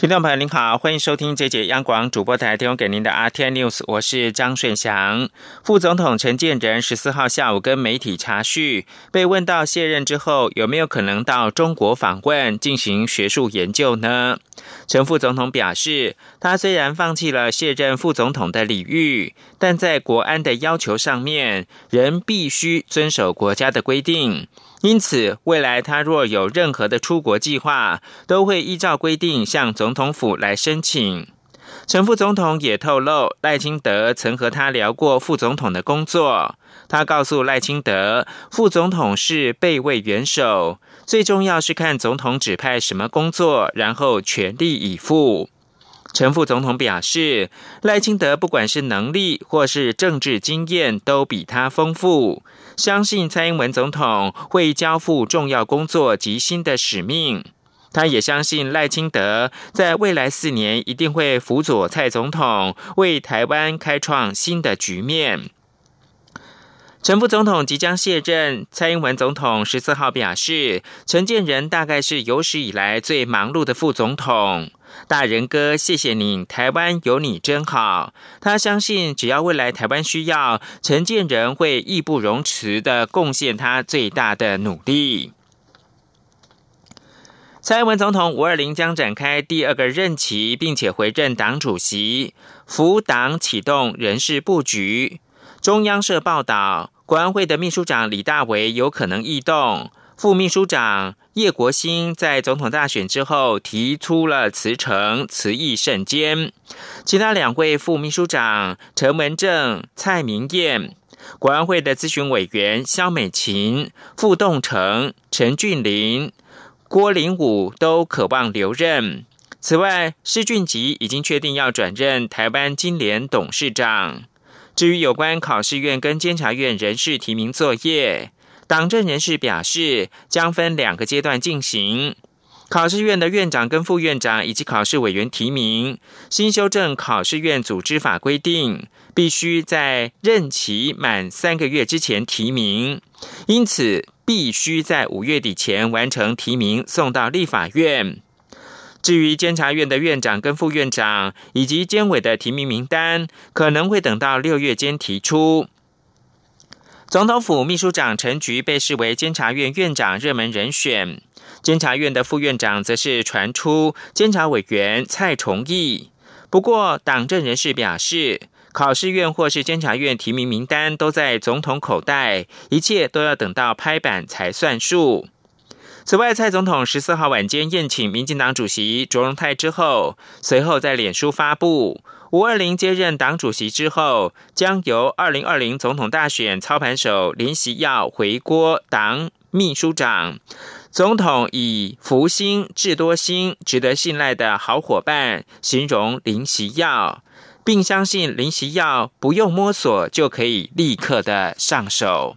听众朋友您好，欢迎收听这节央广主播台提供给您的 RTI News，我是张顺祥。副总统陈建仁十四号下午跟媒体查叙，被问到卸任之后有没有可能到中国访问进行学术研究呢？陈副总统表示，他虽然放弃了卸任副总统的礼遇，但在国安的要求上面，仍必须遵守国家的规定。因此，未来他若有任何的出国计划，都会依照规定向总统府来申请。陈副总统也透露，赖清德曾和他聊过副总统的工作。他告诉赖清德，副总统是备位元首，最重要是看总统指派什么工作，然后全力以赴。陈副总统表示，赖清德不管是能力或是政治经验，都比他丰富。相信蔡英文总统会交付重要工作及新的使命。他也相信赖清德在未来四年一定会辅佐蔡总统，为台湾开创新的局面。陈副总统即将卸任，蔡英文总统十四号表示，陈建仁大概是有史以来最忙碌的副总统。大仁哥，谢谢你，台湾有你真好。他相信，只要未来台湾需要，陈建仁会义不容辞的贡献他最大的努力。蔡英文总统五二零将展开第二个任期，并且回任党主席，扶党启动人事布局。中央社报道，国安会的秘书长李大为有可能异动，副秘书长叶国兴在总统大选之后提出了辞呈，辞意甚坚。其他两位副秘书长陈文正、蔡明燕，国安会的咨询委员肖美琴、傅栋成、陈俊林、郭林武都渴望留任。此外，施俊吉已经确定要转任台湾金联董事长。至于有关考试院跟监察院人事提名作业，党政人士表示将分两个阶段进行。考试院的院长跟副院长以及考试委员提名，新修正考试院组织法规定，必须在任期满三个月之前提名，因此必须在五月底前完成提名，送到立法院。至于监察院的院长跟副院长以及监委的提名名单，可能会等到六月间提出。总统府秘书长陈菊被视为监察院院长热门人选，监察院的副院长则是传出监察委员蔡崇义。不过，党政人士表示，考试院或是监察院提名名单都在总统口袋，一切都要等到拍板才算数。此外，蔡总统十四号晚间宴请民进党主席卓荣泰之后，随后在脸书发布，五二零接任党主席之后，将由二零二零总统大选操盘手林习耀回国党秘书长。总统以福星、智多星、值得信赖的好伙伴形容林习耀，并相信林习耀不用摸索就可以立刻的上手。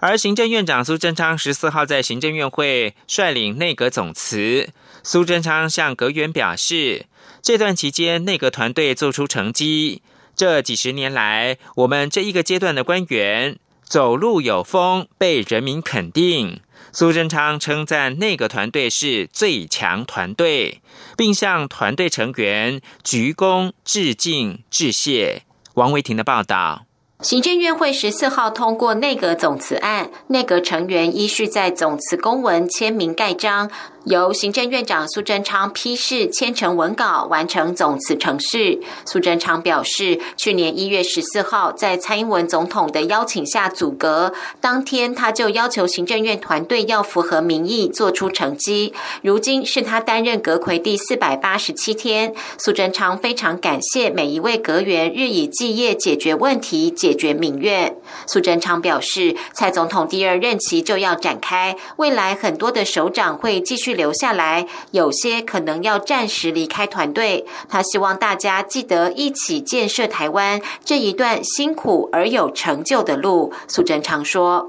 而行政院长苏贞昌十四号在行政院会率领内阁总辞。苏贞昌向阁员表示，这段期间内阁团队做出成绩。这几十年来，我们这一个阶段的官员走路有风，被人民肯定。苏贞昌称赞内阁团队是最强团队，并向团队成员鞠躬致敬致谢。王维婷的报道。行政院会十四号通过内阁总辞案，内阁成员依序在总辞公文签名盖章。由行政院长苏贞昌批示签成文稿，完成总辞程序。苏贞昌表示，去年一月十四号在蔡英文总统的邀请下组阁，当天他就要求行政院团队要符合民意，做出成绩。如今是他担任阁魁第四百八十七天，苏贞昌非常感谢每一位阁员日以继夜解决问题，解决民怨。苏贞昌表示，蔡总统第二任期就要展开，未来很多的首长会继续。留下来，有些可能要暂时离开团队。他希望大家记得一起建设台湾这一段辛苦而有成就的路。苏贞昌说：“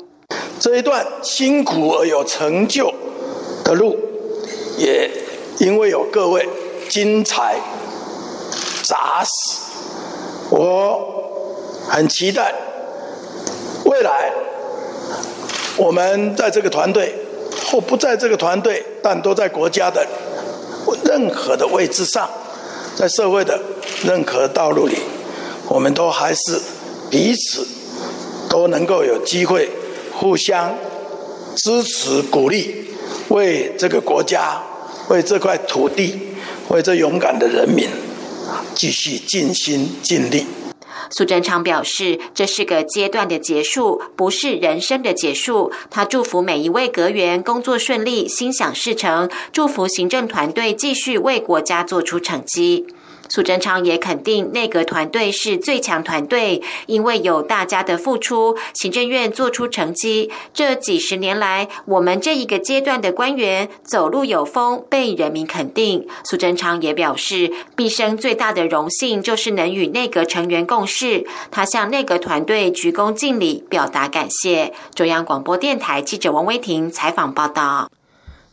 这一段辛苦而有成就的路，也因为有各位精彩扎实，我很期待未来我们在这个团队或不在这个团队，但都在国家的任何的位置上，在社会的任何道路里，我们都还是彼此都能够有机会互相支持鼓励，为这个国家。为这块土地，为这勇敢的人民，继续尽心尽力。苏贞昌表示，这是个阶段的结束，不是人生的结束。他祝福每一位阁员工作顺利，心想事成，祝福行政团队继续为国家做出成绩。苏贞昌也肯定内阁团队是最强团队，因为有大家的付出，行政院做出成绩。这几十年来，我们这一个阶段的官员走路有风，被人民肯定。苏贞昌也表示，毕生最大的荣幸就是能与内阁成员共事，他向内阁团队鞠躬尽礼，表达感谢。中央广播电台记者王威婷采访报道。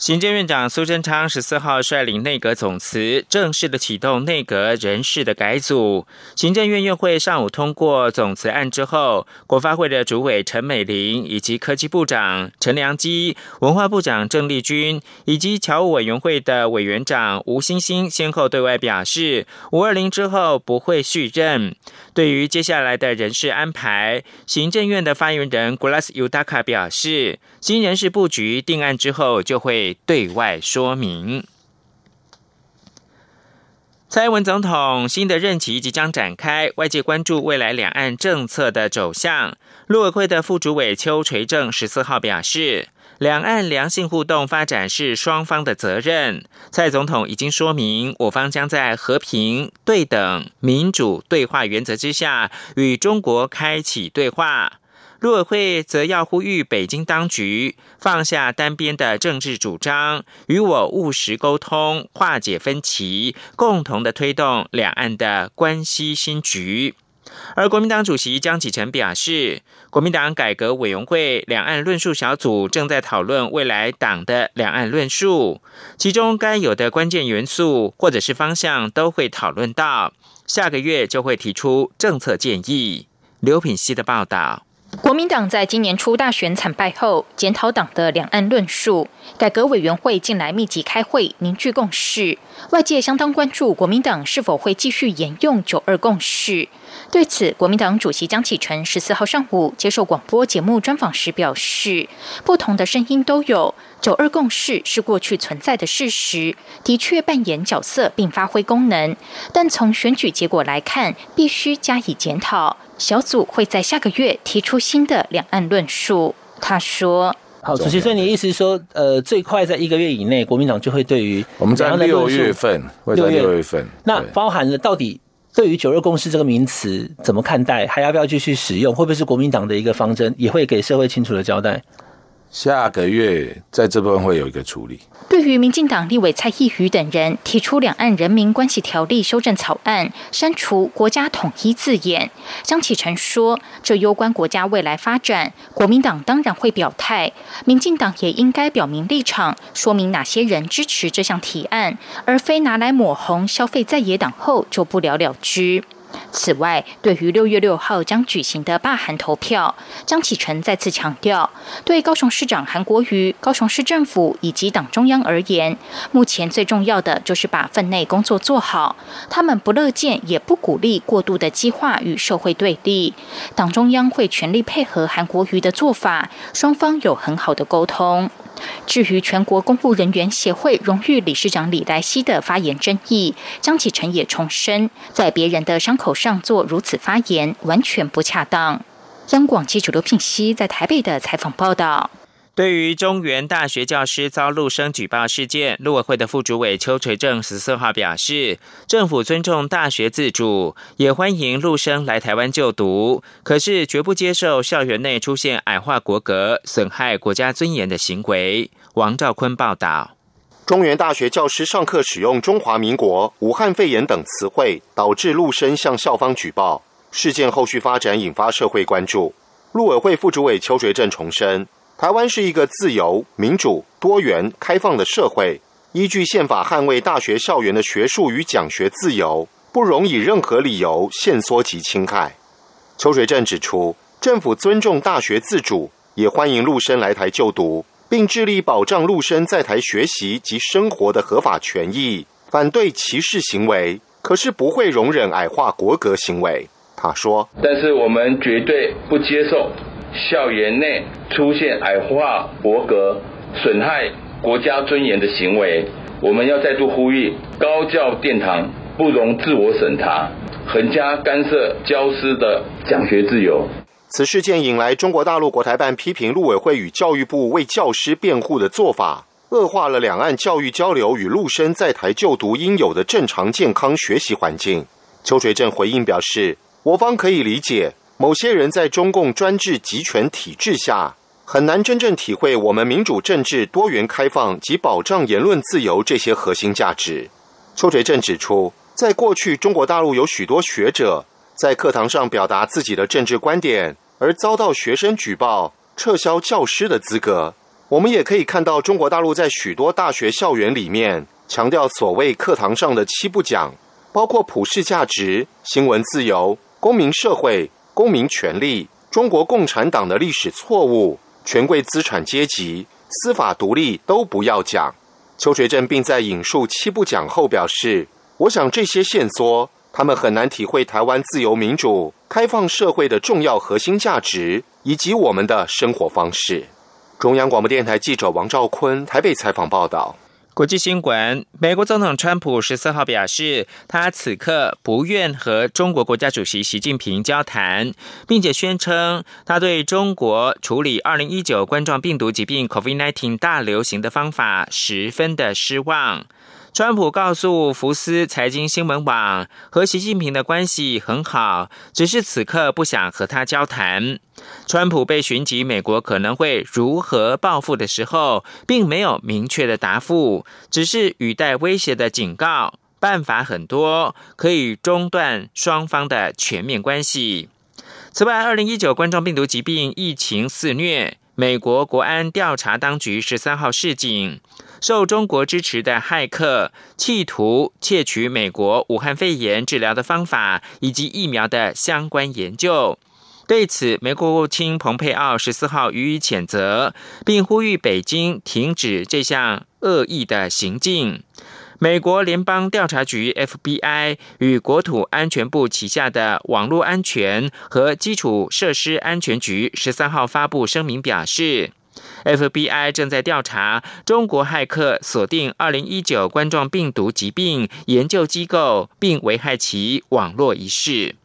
行政院长苏贞昌十四号率领内阁总辞，正式的启动内阁人事的改组。行政院院会上午通过总辞案之后，国发会的主委陈美玲以及科技部长陈良基、文化部长郑丽君以及侨务委员会的委员长吴欣欣先后对外表示，五二零之后不会续任。对于接下来的人事安排，行政院的发言人 Glass Udaka 表示，新人事布局定案之后就会。对外说明，蔡英文总统新的任期即将展开，外界关注未来两岸政策的走向。陆委会的副主委邱垂正十四号表示，两岸良性互动发展是双方的责任。蔡总统已经说明，我方将在和平、对等、民主对话原则之下，与中国开启对话。陆委会则要呼吁北京当局放下单边的政治主张，与我务实沟通，化解分歧，共同的推动两岸的关系新局。而国民党主席江启臣表示，国民党改革委员会两岸论述小组正在讨论未来党的两岸论述，其中该有的关键元素或者是方向都会讨论到，下个月就会提出政策建议。刘品希的报道。国民党在今年初大选惨败后，检讨党的两岸论述，改革委员会近来密集开会，凝聚共识。外界相当关注国民党是否会继续沿用九二共识。对此，国民党主席江启臣十四号上午接受广播节目专访时表示，不同的声音都有，九二共识是过去存在的事实，的确扮演角色并发挥功能，但从选举结果来看，必须加以检讨。小组会在下个月提出新的两岸论述。他说：“好，主席，所以你意思是说，呃，最快在一个月以内，国民党就会对于我们在六月份，会在六月份，那包含了到底对于九二共识这个名词怎么看待，还要不要继续使用？会不会是国民党的一个方针，也会给社会清楚的交代？”下个月在这部分会有一个处理。对于民进党立委蔡意瑜等人提出《两岸人民关系条例》修正草案，删除“国家统一”字眼，张启臣说：“这攸关国家未来发展，国民党当然会表态，民进党也应该表明立场，说明哪些人支持这项提案，而非拿来抹红消费在野党后就不了了之。”此外，对于六月六号将举行的罢韩投票，张启臣再次强调，对高雄市长韩国瑜、高雄市政府以及党中央而言，目前最重要的就是把分内工作做好。他们不乐见，也不鼓励过度的激化与社会对立。党中央会全力配合韩国瑜的做法，双方有很好的沟通。至于全国公务人员协会荣誉理事长李来希的发言争议，张启臣也重申，在别人的伤口上做如此发言，完全不恰当。央广记者刘聘熙在台北的采访报道。对于中原大学教师遭陆生举报事件，陆委会的副主委邱垂正十四号表示，政府尊重大学自主，也欢迎陆生来台湾就读，可是绝不接受校园内出现矮化国格、损害国家尊严的行为。王兆坤报道：中原大学教师上课使用“中华民国”“武汉肺炎”等词汇，导致陆生向校方举报事件，后续发展引发社会关注。陆委会副主委邱垂正重申。台湾是一个自由、民主、多元、开放的社会，依据宪法捍卫大学校园的学术与讲学自由，不容以任何理由限缩及侵害。邱水正指出，政府尊重大学自主，也欢迎陆生来台就读，并致力保障陆生在台学习及生活的合法权益，反对歧视行为。可是不会容忍矮化国格行为。他说：“但是我们绝对不接受校园内出现矮化国格、损害国家尊严的行为。我们要再度呼吁，高教殿堂不容自我审查，横加干涉教师的讲学自由。”此事件引来中国大陆国台办批评陆委会与教育部为教师辩护的做法。恶化了两岸教育交流与陆生在台就读应有的正常健康学习环境。邱垂正回应表示，我方可以理解，某些人在中共专制集权体制下，很难真正体会我们民主政治、多元开放及保障言论自由这些核心价值。邱垂正指出，在过去中国大陆有许多学者在课堂上表达自己的政治观点，而遭到学生举报，撤销教师的资格。我们也可以看到，中国大陆在许多大学校园里面强调所谓课堂上的七不讲，包括普世价值、新闻自由、公民社会、公民权利、中国共产党的历史错误、权贵资产阶级、司法独立都不要讲。邱垂正并在引述七不讲后表示：“我想这些线索，他们很难体会台湾自由民主、开放社会的重要核心价值以及我们的生活方式。”中央广播电台记者王兆坤台北采访报道。国际新闻：美国总统川普十四号表示，他此刻不愿和中国国家主席习近平交谈，并且宣称他对中国处理二零一九冠状病毒疾病 （COVID-19） 大流行的方法十分的失望。川普告诉福斯财经新闻网，和习近平的关系很好，只是此刻不想和他交谈。川普被询及美国可能会如何报复的时候，并没有明确的答复，只是语带威胁的警告：办法很多，可以中断双方的全面关系。此外，二零一九冠状病毒疾病疫情肆虐，美国国安调查当局十三号示警。受中国支持的骇客企图窃取美国武汉肺炎治疗的方法以及疫苗的相关研究。对此，美国国务卿蓬佩奥十四号予以谴责，并呼吁北京停止这项恶意的行径。美国联邦调查局 FBI 与国土安全部旗下的网络安全和基础设施安全局十三号发布声明表示。FBI 正在调查中国骇客锁定2019冠状病毒疾病研究机构，并危害其网络一事。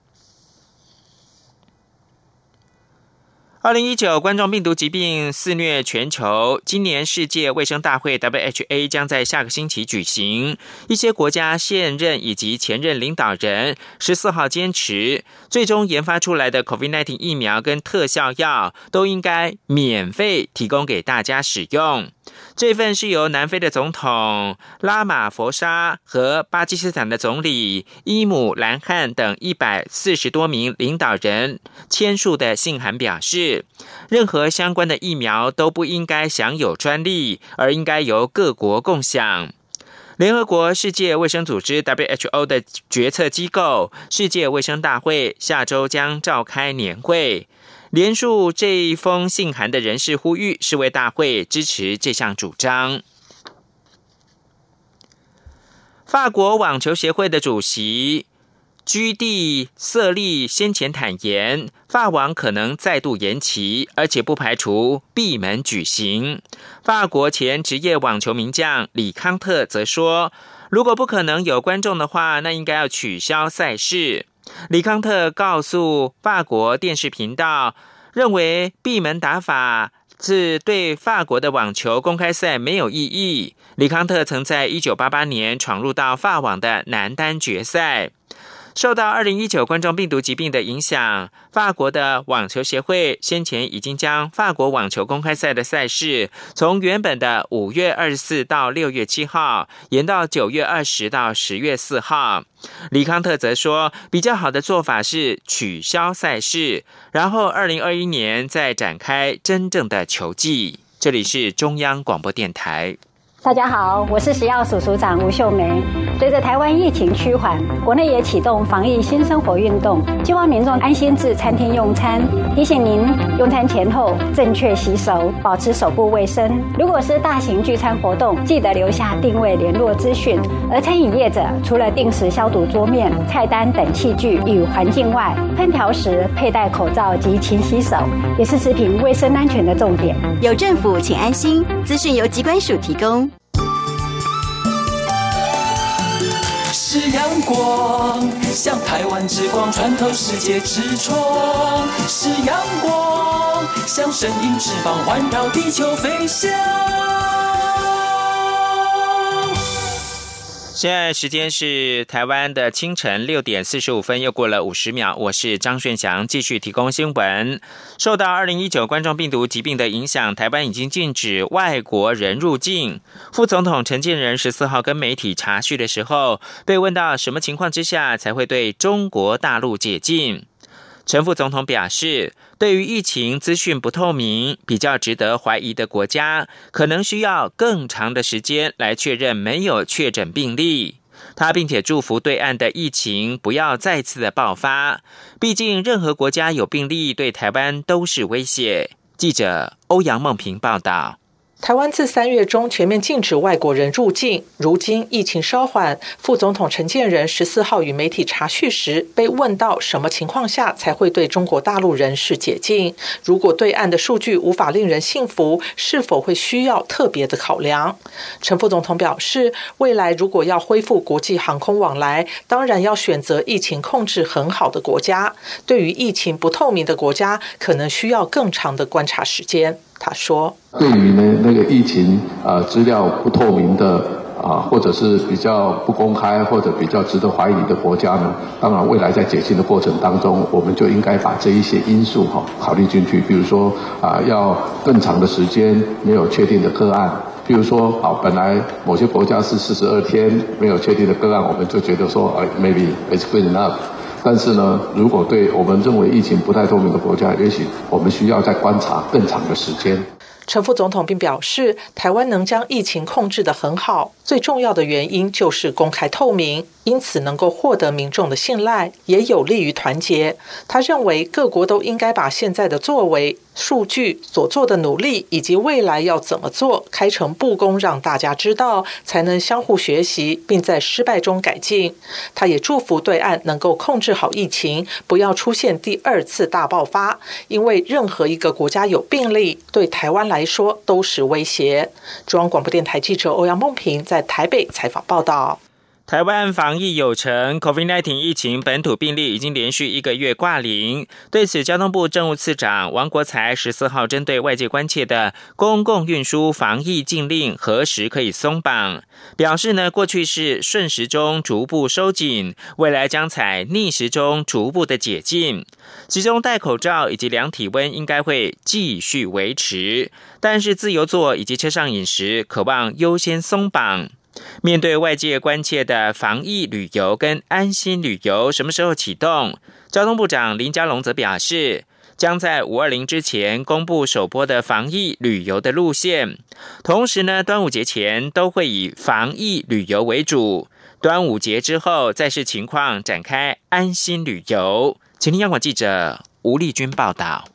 二零一九冠状病毒疾病肆虐全球，今年世界卫生大会 （WHA） 将在下个星期举行。一些国家现任以及前任领导人十四号坚持，最终研发出来的 COVID-19 疫苗跟特效药都应该免费提供给大家使用。这份是由南非的总统拉马佛沙和巴基斯坦的总理伊姆兰汗等一百四十多名领导人签署的信函表示，任何相关的疫苗都不应该享有专利，而应该由各国共享。联合国世界卫生组织 （WHO） 的决策机构世界卫生大会下周将召开年会。连署这一封信函的人士呼吁世卫大会支持这项主张。法国网球协会的主席居蒂瑟利先前坦言，法网可能再度延期，而且不排除闭门举行。法国前职业网球名将李康特则说，如果不可能有观众的话，那应该要取消赛事。李康特告诉法国电视频道，认为闭门打法是对法国的网球公开赛没有意义。李康特曾在一九八八年闯入到法网的男单决赛。受到二零一九冠状病毒疾病的影响，法国的网球协会先前已经将法国网球公开赛的赛事从原本的五月二十四到六月七号延到九月二十到十月四号。李康特则说，比较好的做法是取消赛事，然后二零二一年再展开真正的球季。这里是中央广播电台。大家好，我是食药署署长吴秀梅。随着台湾疫情趋缓，国内也启动防疫新生活运动，希望民众安心至餐厅用餐。提醒您，用餐前后正确洗手，保持手部卫生。如果是大型聚餐活动，记得留下定位联络资讯。而餐饮业者除了定时消毒桌面、菜单等器具与环境外，烹调时佩戴口罩及勤洗手，也是食品卫生安全的重点。有政府，请安心。资讯由机关署提供。是阳光，像台湾之光穿透世界之窗；是阳光，像神鹰翅膀环绕地球飞翔。现在时间是台湾的清晨六点四十五分，又过了五十秒。我是张顺祥，继续提供新闻。受到二零一九冠状病毒疾病的影响，台湾已经禁止外国人入境。副总统陈建仁十四号跟媒体查叙的时候，被问到什么情况之下才会对中国大陆解禁。陈副总统表示，对于疫情资讯不透明、比较值得怀疑的国家，可能需要更长的时间来确认没有确诊病例。他并且祝福对岸的疫情不要再次的爆发，毕竟任何国家有病例对台湾都是威胁。记者欧阳梦平报道。台湾自三月中全面禁止外国人入境，如今疫情稍缓，副总统陈建仁十四号与媒体查叙时，被问到什么情况下才会对中国大陆人士解禁？如果对岸的数据无法令人信服，是否会需要特别的考量？陈副总统表示，未来如果要恢复国际航空往来，当然要选择疫情控制很好的国家。对于疫情不透明的国家，可能需要更长的观察时间。他说：“对于呢那个疫情啊资料不透明的啊，或者是比较不公开或者比较值得怀疑的国家呢，当然未来在解禁的过程当中，我们就应该把这一些因素哈考虑进去。比如说啊，要更长的时间没有确定的个案，比如说啊，本来某些国家是四十二天没有确定的个案，我们就觉得说，哎，maybe it's good enough。”但是呢，如果对我们认为疫情不太透明的国家，也许我们需要再观察更长的时间。陈副总统并表示，台湾能将疫情控制得很好，最重要的原因就是公开透明。因此，能够获得民众的信赖，也有利于团结。他认为，各国都应该把现在的作为、数据所做的努力，以及未来要怎么做，开诚布公，让大家知道，才能相互学习，并在失败中改进。他也祝福对岸能够控制好疫情，不要出现第二次大爆发。因为任何一个国家有病例，对台湾来说都是威胁。中央广播电台记者欧阳梦平在台北采访报道。台湾防疫有成，COVID-19 疫情本土病例已经连续一个月挂零。对此，交通部政务次长王国才十四号针对外界关切的公共运输防疫禁令何时可以松绑，表示呢，过去是顺时钟逐步收紧，未来将采逆时钟逐步的解禁。其中戴口罩以及量体温应该会继续维持，但是自由座以及车上饮食渴望优先松绑。面对外界关切的防疫旅游跟安心旅游什么时候启动？交通部长林佳龙则表示，将在五二零之前公布首波的防疫旅游的路线。同时呢，端午节前都会以防疫旅游为主，端午节之后再视情况展开安心旅游。请听央广记者吴丽君报道。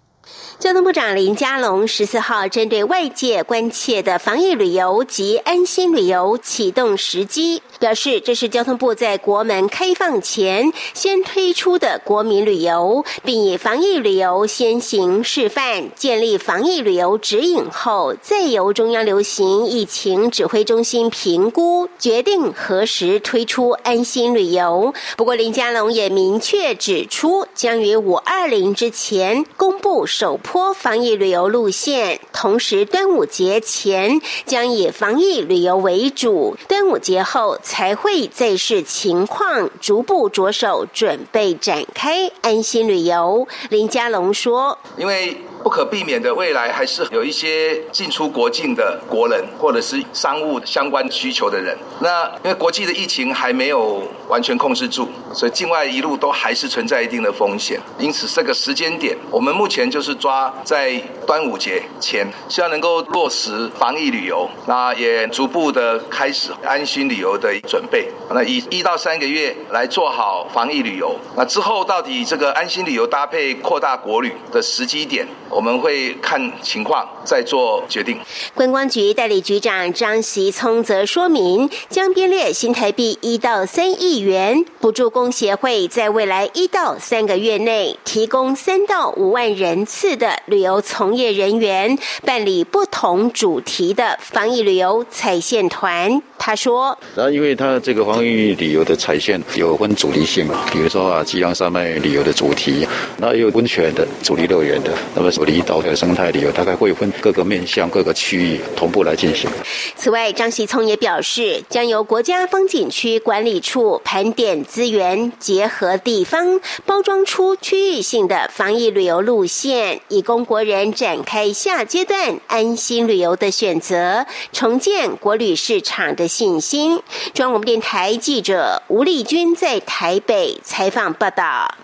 交通部长林佳龙十四号针对外界关切的防疫旅游及安心旅游启动时机，表示这是交通部在国门开放前先推出的国民旅游，并以防疫旅游先行示范，建立防疫旅游指引后，再由中央流行疫情指挥中心评估，决定何时推出安心旅游。不过林佳龙也明确指出，将于五二零之前公布首。波防疫旅游路线，同时端午节前将以防疫旅游为主，端午节后才会再视情况逐步着手准备展开安心旅游。林佳龙说：“因为不可避免的，未来还是有一些进出国境的国人，或者是商务相关需求的人。那因为国际的疫情还没有完全控制住，所以境外一路都还是存在一定的风险。因此，这个时间点，我们目前就是抓在端午节前，希望能够落实防疫旅游，那也逐步的开始安心旅游的准备。那以一到三个月来做好防疫旅游，那之后到底这个安心旅游搭配扩大国旅的时机点，我们会看情况再做决定。观光局代理局长张习聪则说明，将编列新台币一到三亿元，补助工协会在未来一到三个月内提供三到五万人次的旅游从业人员，办理不同主题的防疫旅游彩线团。他说：“然后，因为他这个防疫旅游的彩线有分主题性嘛，比如说啊，吉阳山脉旅游的主题，那也有温泉的主题乐园的，那么离岛的生态旅游，大概会分各个面向、各个区域同步来进行。”此外，张喜聪也表示，将由国家风景区管理处盘点资源，结合地方，包装出区域性的防疫旅游路线，以供国人展开下阶段安心旅游的选择，重建国旅市场的。信心。中央电台记者吴丽君在台北采访报道。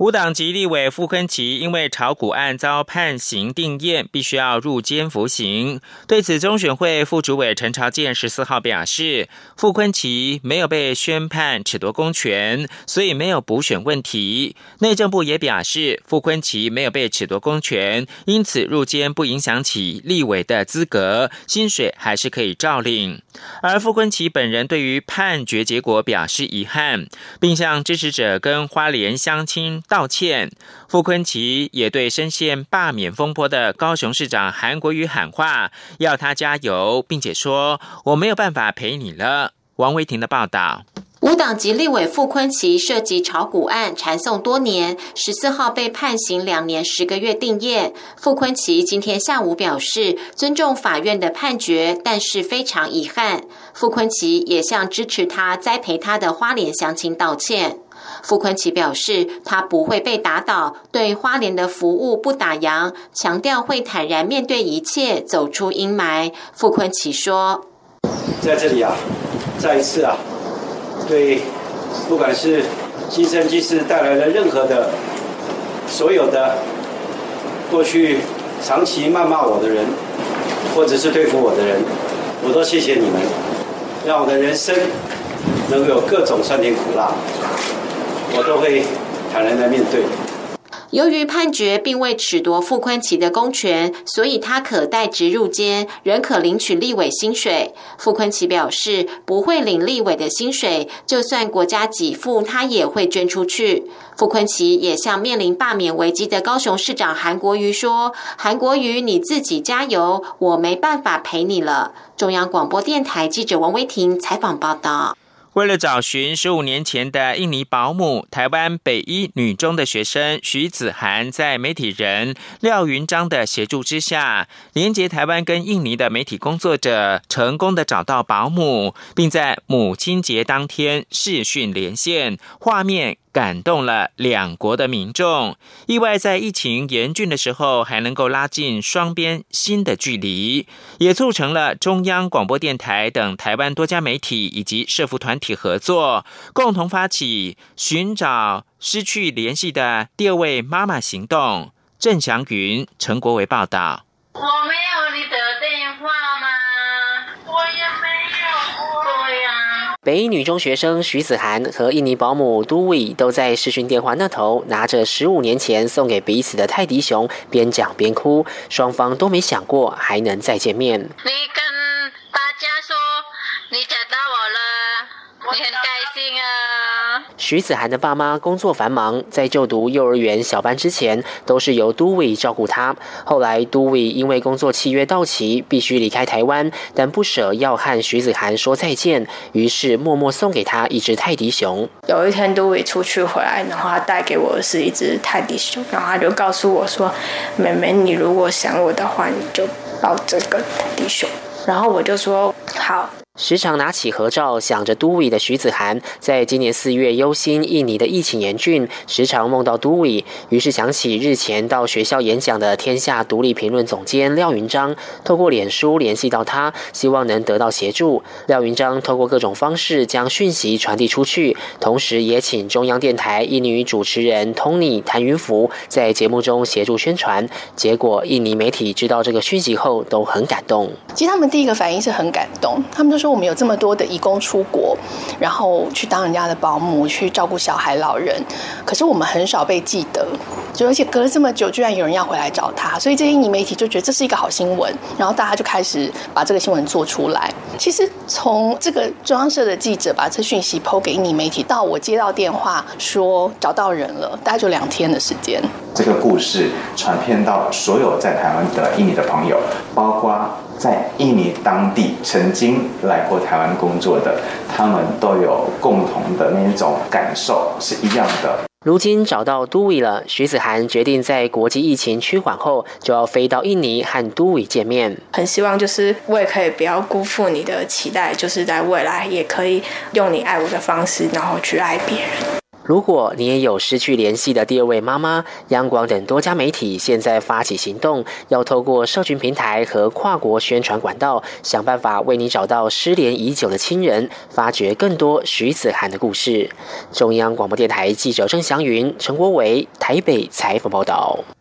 无党籍立委傅昆奇因为炒股案遭判刑定验，必须要入监服刑。对此，中选会副主委陈朝健十四号表示，傅昆奇没有被宣判褫夺公权，所以没有补选问题。内政部也表示，傅昆奇没有被褫夺公权，因此入监不影响起立委的资格，薪水还是可以照领。而傅昆奇本人对于判决结果表示遗憾，并向支持者跟花莲乡亲。道歉，傅昆奇也对深陷罢免风波的高雄市长韩国瑜喊话，要他加油，并且说：“我没有办法陪你了。”王维婷的报道。无党籍立委傅昆奇涉及炒股案缠讼多年，十四号被判刑两年十个月定谳。傅昆奇今天下午表示尊重法院的判决，但是非常遗憾。傅昆奇也向支持他、栽培他的花莲乡亲道歉。傅昆奇表示，他不会被打倒，对花莲的服务不打烊，强调会坦然面对一切，走出阴霾。傅昆奇说：“在这里啊，再一次啊。”对，不管是新生机师带来了任何的，所有的过去长期谩骂我的人，或者是对付我的人，我都谢谢你们，让我的人生能够有各种酸甜苦辣，我都会坦然来面对。由于判决并未褫夺傅昆奇的公权，所以他可代职入监，仍可领取立委薪水。傅昆奇表示不会领立委的薪水，就算国家给付，他也会捐出去。傅昆奇也向面临罢免危机的高雄市长韩国瑜说：“韩国瑜，你自己加油，我没办法陪你了。”中央广播电台记者王威婷采访报道。为了找寻十五年前的印尼保姆，台湾北一女中的学生徐子涵，在媒体人廖云章的协助之下，连接台湾跟印尼的媒体工作者，成功的找到保姆，并在母亲节当天视讯连线，画面。感动了两国的民众，意外在疫情严峻的时候还能够拉近双边新的距离，也促成了中央广播电台等台湾多家媒体以及社服团体合作，共同发起寻找失去联系的第二位妈妈行动。郑祥云、陈国维报道。我没有你的北一女中学生徐子涵和印尼保姆都伟都在视讯电话那头，拿着十五年前送给彼此的泰迪熊，边讲边哭。双方都没想过还能再见面。你跟大家说，你找到我了，我很开心啊。徐子涵的爸妈工作繁忙，在就读幼儿园小班之前，都是由都伟照顾他。后来都伟因为工作契约到期，必须离开台湾，但不舍要和徐子涵说再见，于是默默送给他一只泰迪熊。有一天都伟出去回来，然后他带给我的是一只泰迪熊，然后他就告诉我说：“妹妹，你如果想我的话，你就抱这个泰迪熊。”然后我就说：“好。”时常拿起合照想着都伟的徐子涵，在今年四月忧心印尼的疫情严峻，时常梦到都伟，于是想起日前到学校演讲的天下独立评论总监廖云章，透过脸书联系到他，希望能得到协助。廖云章透过各种方式将讯息传递出去，同时也请中央电台印尼主持人 Tony 谭云福在节目中协助宣传。结果印尼媒体知道这个讯息后都很感动。其实他们第一个反应是很感动，他们就说。我们有这么多的义工出国，然后去当人家的保姆，去照顾小孩、老人，可是我们很少被记得。就而且隔了这么久，居然有人要回来找他，所以这些印尼媒体就觉得这是一个好新闻，然后大家就开始把这个新闻做出来。其实从这个中央社的记者把这讯息抛给印尼媒体，到我接到电话说找到人了，大概就两天的时间。这个故事传遍到所有在台湾的印尼的朋友，包括。在印尼当地曾经来过台湾工作的，他们都有共同的那种感受是一样的。如今找到都伟了，徐子涵决定在国际疫情趋缓后，就要飞到印尼和都伟见面。很希望就是我也可以不要辜负你的期待，就是在未来也可以用你爱我的方式，然后去爱别人。如果你也有失去联系的第二位妈妈，央广等多家媒体现在发起行动，要透过社群平台和跨国宣传管道，想办法为你找到失联已久的亲人，发掘更多徐子涵的故事。中央广播电台记者郑祥云、陈国伟台北采访报道。《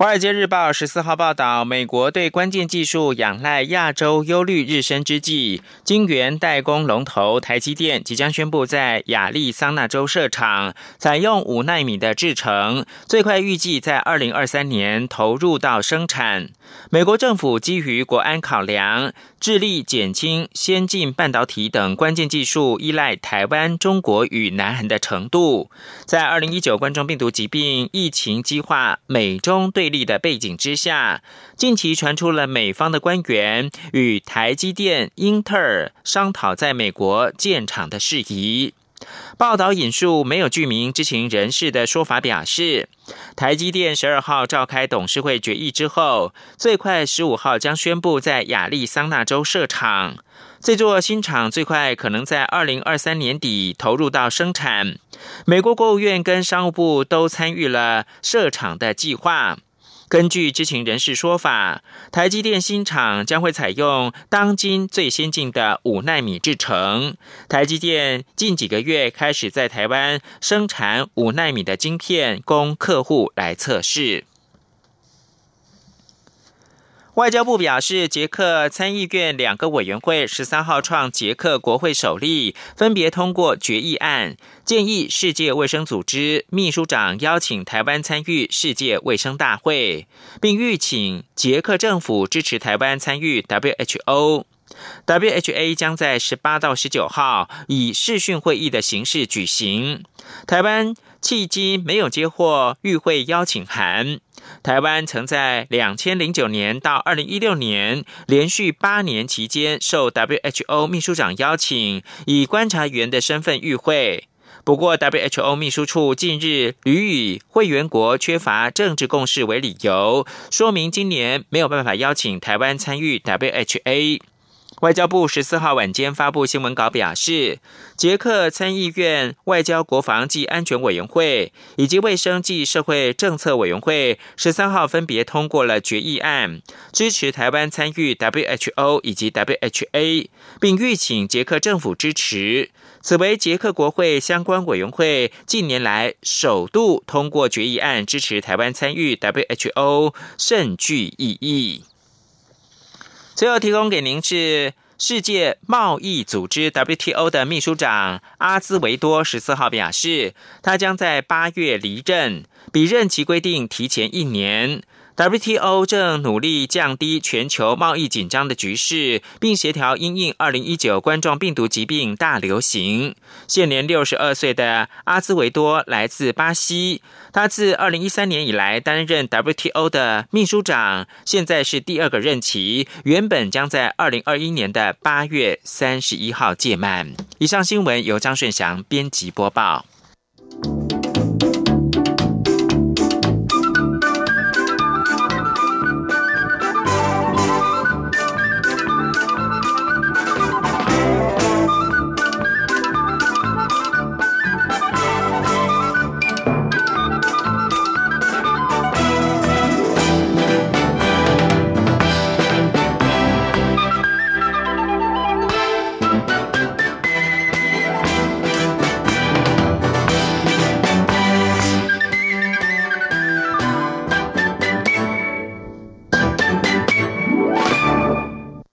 华尔街日报》十四号报道，美国对关键技术仰赖亚洲忧虑日深之际，晶圆代工龙头台积电即将宣布在亚利桑那州设厂，采用五纳米的制程，最快预计在二零二三年投入到生产。美国政府基于国安考量，致力减轻先进半导体等关键技术依赖台湾、中国与南韩的程度。在二零一九冠状病毒疾病疫情激化、美中对立的背景之下，近期传出了美方的官员与台积电、英特尔商讨在美国建厂的事宜。报道引述没有具名知情人士的说法表示，台积电十二号召开董事会决议之后，最快十五号将宣布在亚利桑那州设厂。这座新厂最快可能在二零二三年底投入到生产。美国国务院跟商务部都参与了设厂的计划。根据知情人士说法，台积电新厂将会采用当今最先进的五纳米制程。台积电近几个月开始在台湾生产五纳米的晶片，供客户来测试。外交部表示，捷克参议院两个委员会十三号创捷克国会首例，分别通过决议案，建议世界卫生组织秘书长邀请台湾参与世界卫生大会，并预请捷克政府支持台湾参与 WHO。WHA 将在十八到十九号以视讯会议的形式举行。台湾迄今没有接获与会邀请函。台湾曾在两千零九年到二零一六年连续八年期间受 WHO 秘书长邀请，以观察员的身份与会。不过，WHO 秘书处近日屡以会员国缺乏政治共识为理由，说明今年没有办法邀请台湾参与 WHA。外交部十四号晚间发布新闻稿表示，捷克参议院外交、国防及安全委员会以及卫生及社会政策委员会十三号分别通过了决议案，支持台湾参与 WHO 以及 WHA，并吁请捷克政府支持。此为捷克国会相关委员会近年来首度通过决议案，支持台湾参与 WHO，甚具意义。最后提供给您是世界贸易组织 WTO 的秘书长阿兹维多十四号表示，他将在八月离任，比任期规定提前一年。WTO 正努力降低全球贸易紧张的局势，并协调因应二零一九冠状病毒疾病大流行。现年六十二岁的阿兹维多来自巴西，他自二零一三年以来担任 WTO 的秘书长，现在是第二个任期，原本将在二零二一年的八月三十一号届满。以上新闻由张顺祥编辑播报。